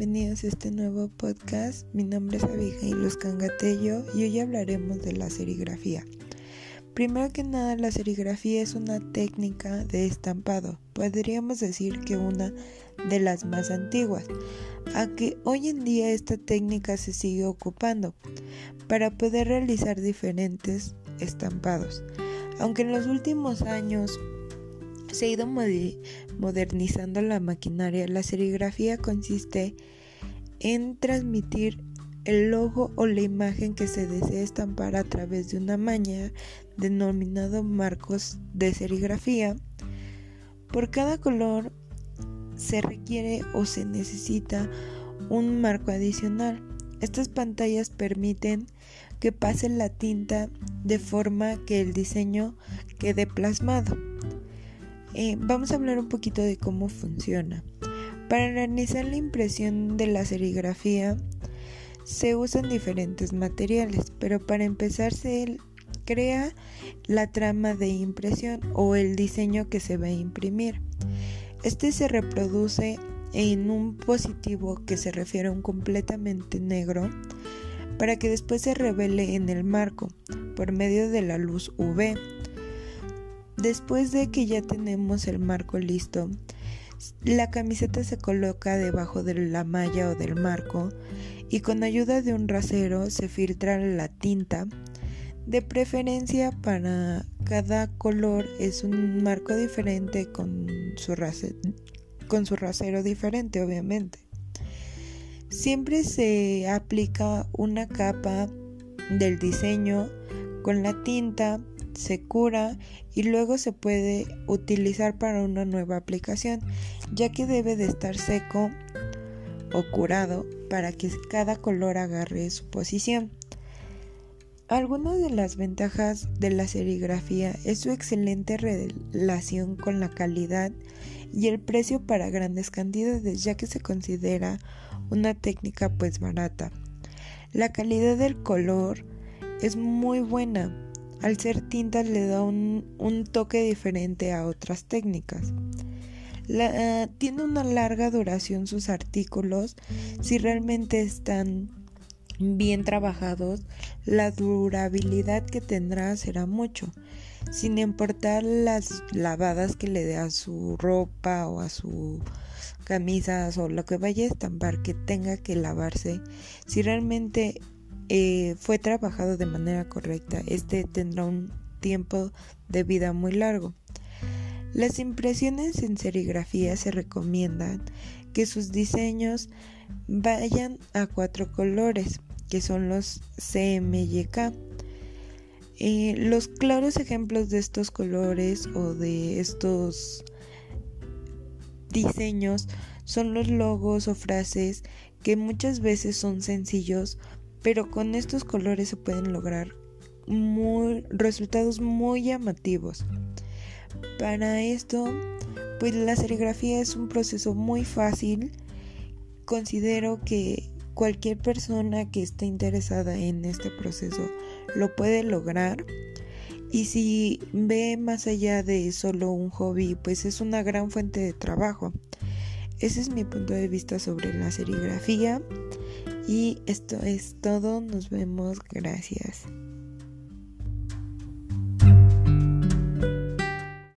bienvenidos a este nuevo podcast. Mi nombre es Abigail Luz Cangatello y hoy hablaremos de la serigrafía. Primero que nada, la serigrafía es una técnica de estampado, podríamos decir que una de las más antiguas, a que hoy en día esta técnica se sigue ocupando para poder realizar diferentes estampados. Aunque en los últimos años se ha ido modernizando la maquinaria. La serigrafía consiste en transmitir el logo o la imagen que se desea estampar a través de una maña denominado marcos de serigrafía. Por cada color se requiere o se necesita un marco adicional. Estas pantallas permiten que pase la tinta de forma que el diseño quede plasmado. Eh, vamos a hablar un poquito de cómo funciona. Para realizar la impresión de la serigrafía se usan diferentes materiales, pero para empezar se crea la trama de impresión o el diseño que se va a imprimir. Este se reproduce en un positivo que se refiere a un completamente negro para que después se revele en el marco por medio de la luz UV. Después de que ya tenemos el marco listo, la camiseta se coloca debajo de la malla o del marco y con ayuda de un rasero se filtra la tinta. De preferencia para cada color es un marco diferente con su, rasero diferente obviamente. Siempre se aplica una capa del diseño con la tinta se cura y luego se puede utilizar para una nueva aplicación, ya que debe de estar seco o curado para que cada color agarre su posición. Algunas de las ventajas de la serigrafía es su excelente relación con la calidad y el precio para grandes cantidades, ya que se considera una técnica pues barata. La calidad del color es muy buena, al ser tinta le da un, toque diferente a otras técnicas. tiene una larga duración sus artículos. Si realmente están bien trabajados, la durabilidad que tendrá será mucho, sin importar las lavadas que le dé a su ropa o a su camisas o lo que vaya a estampar que tenga que lavarse. Si realmente eh, fue trabajado de manera correcta, este tendrá un tiempo de vida muy largo. Las impresiones en serigrafía se recomiendan que sus diseños vayan a cuatro colores, que son los CMYK. Eh, los claros ejemplos de estos colores o de estos diseños son los logos o frases que muchas veces son sencillos pero con estos colores se pueden lograr resultados muy llamativos. Para esto, pues la serigrafía es un proceso muy fácil. Considero que cualquier persona que esté interesada en este proceso lo puede lograr. Y si ve más allá de solo un hobby, pues es una gran fuente de trabajo. Ese es mi punto de vista sobre la serigrafía. Y esto es todo. Nos vemos. Gracias.